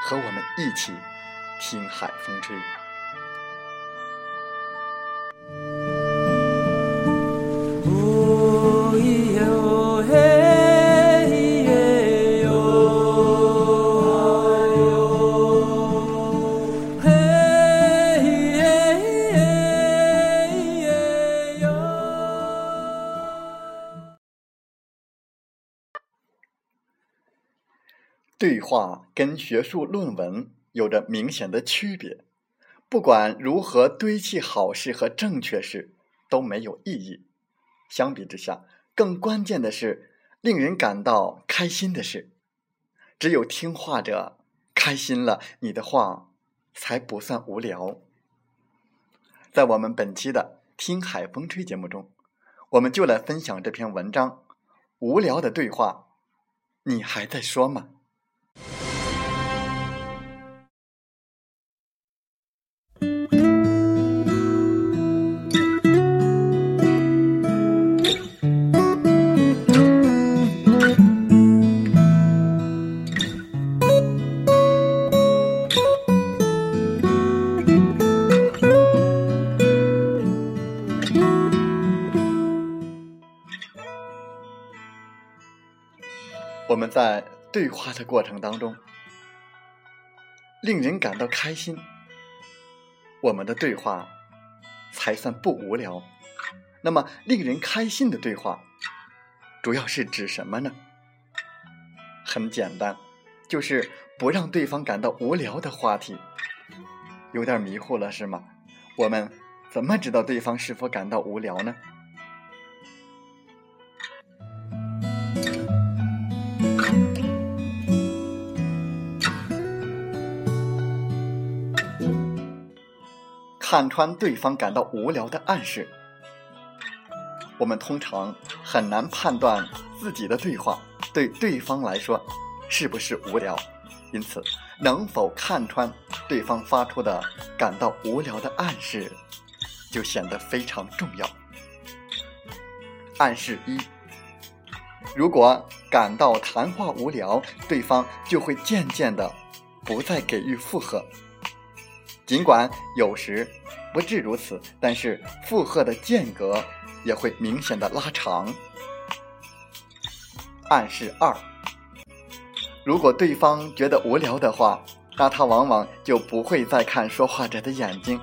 和我们一起听海风吹。对话跟学术论文有着明显的区别，不管如何堆砌好事和正确事都没有意义。相比之下，更关键的是令人感到开心的事。只有听话者开心了，你的话才不算无聊。在我们本期的《听海风吹》节目中，我们就来分享这篇文章：无聊的对话，你还在说吗？在对话的过程当中，令人感到开心，我们的对话才算不无聊。那么，令人开心的对话，主要是指什么呢？很简单，就是不让对方感到无聊的话题。有点迷糊了是吗？我们怎么知道对方是否感到无聊呢？看穿对方感到无聊的暗示，我们通常很难判断自己的对话对对方来说是不是无聊，因此能否看穿对方发出的感到无聊的暗示，就显得非常重要。暗示一：如果感到谈话无聊，对方就会渐渐的不再给予附和。尽管有时不至如此，但是负荷的间隔也会明显的拉长。暗示二：如果对方觉得无聊的话，那他往往就不会再看说话者的眼睛，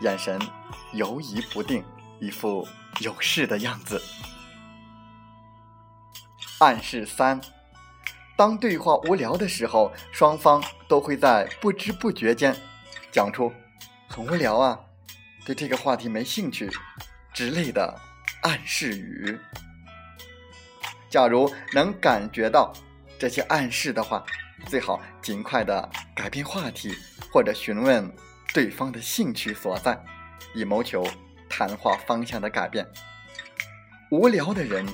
眼神游移不定，一副有事的样子。暗示三：当对话无聊的时候，双方都会在不知不觉间。讲出很无聊啊，对这个话题没兴趣之类的暗示语。假如能感觉到这些暗示的话，最好尽快的改变话题，或者询问对方的兴趣所在，以谋求谈话方向的改变。无聊的人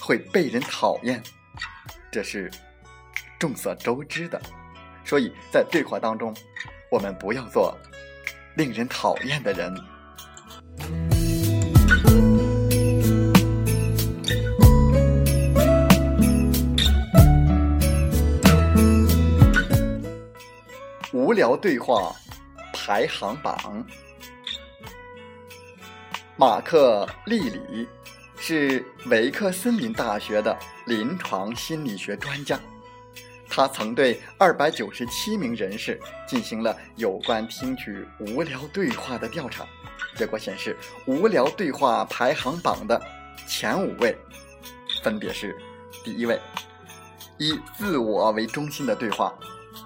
会被人讨厌，这是众所周知的，所以在对话当中。我们不要做令人讨厌的人。无聊对话排行榜马克·利里是维克森林大学的临床心理学专家。他曾对二百九十七名人士进行了有关听取无聊对话的调查，结果显示，无聊对话排行榜的前五位分别是：第一位，以自我为中心的对话。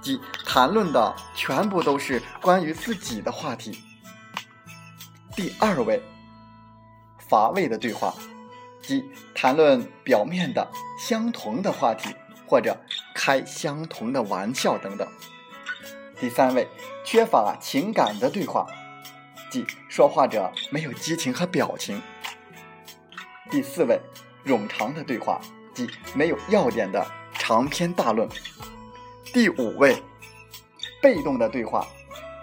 即谈论的全部都是关于自己的话题。第二位，乏味的对话，即谈论表面的相同的话题，或者开相同的玩笑等等。第三位，缺乏情感的对话，即说话者没有激情和表情。第四位，冗长的对话，即没有要点的长篇大论。第五位，被动的对话，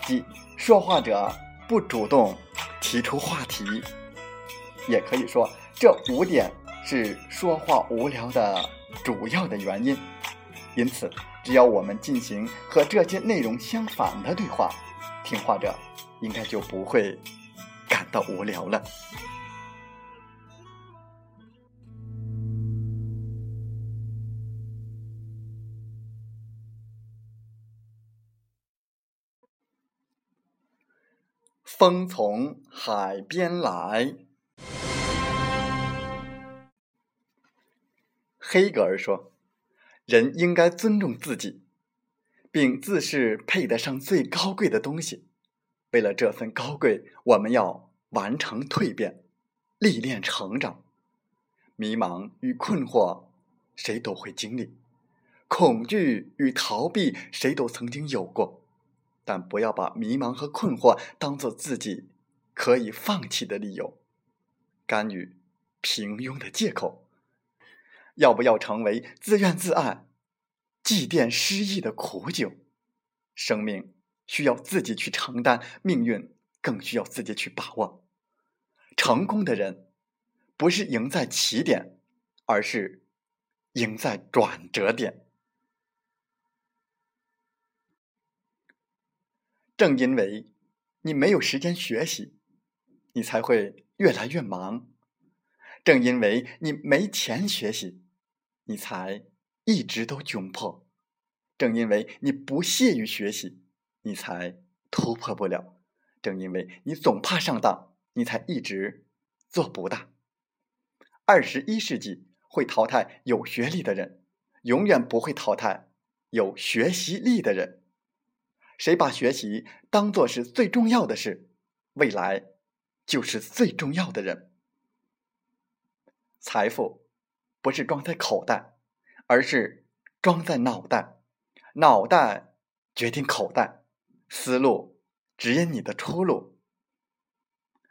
即说话者不主动提出话题，也可以说这五点是说话无聊的主要的原因。因此，只要我们进行和这些内容相反的对话，听话者应该就不会感到无聊了。风从海边来。黑格尔说：“人应该尊重自己，并自视配得上最高贵的东西。为了这份高贵，我们要完成蜕变，历练成长。迷茫与困惑，谁都会经历；恐惧与逃避，谁都曾经有过。”但不要把迷茫和困惑当做自己可以放弃的理由，甘于平庸的借口。要不要成为自怨自艾、祭奠失意的苦酒？生命需要自己去承担，命运更需要自己去把握。成功的人不是赢在起点，而是赢在转折点。正因为你没有时间学习，你才会越来越忙；正因为你没钱学习，你才一直都窘迫；正因为你不屑于学习，你才突破不了；正因为你总怕上当，你才一直做不大。二十一世纪会淘汰有学历的人，永远不会淘汰有学习力的人。谁把学习当做是最重要的事，未来就是最重要的人。财富不是装在口袋，而是装在脑袋。脑袋决定口袋，思路指引你的出路。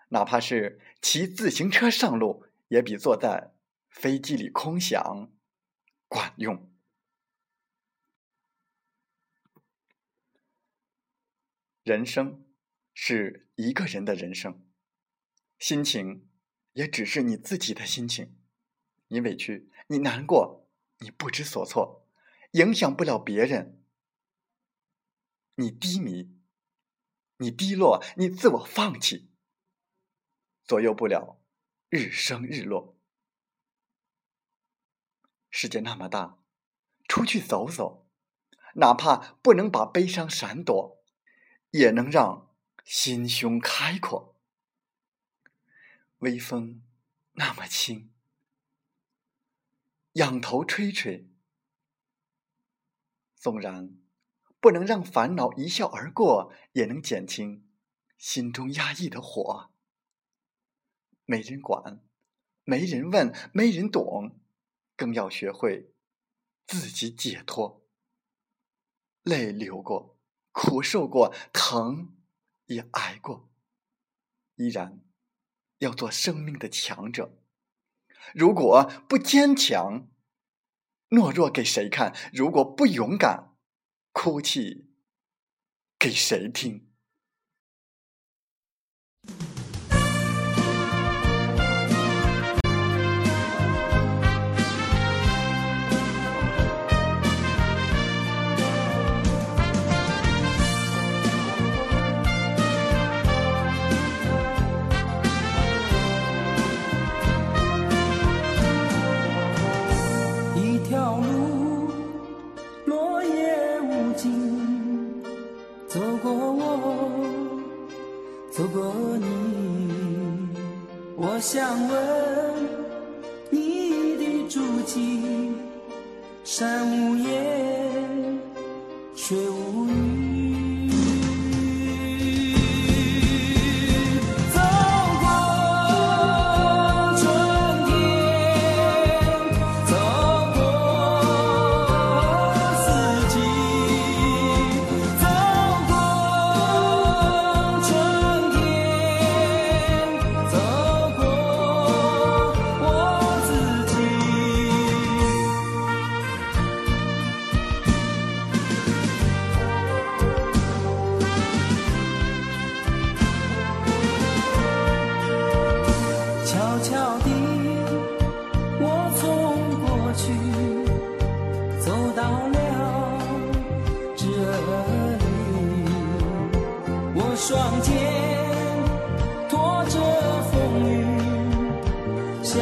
哪怕是骑自行车上路，也比坐在飞机里空想管用。人生是一个人的人生，心情也只是你自己的心情。你委屈，你难过，你不知所措，影响不了别人。你低迷，你低落，你自我放弃，左右不了日升日落。世界那么大，出去走走，哪怕不能把悲伤闪躲。也能让心胸开阔。微风那么轻，仰头吹吹，纵然不能让烦恼一笑而过，也能减轻心中压抑的火。没人管，没人问，没人懂，更要学会自己解脱。泪流过。苦受过，疼也挨过，依然要做生命的强者。如果不坚强，懦弱给谁看？如果不勇敢，哭泣给谁听？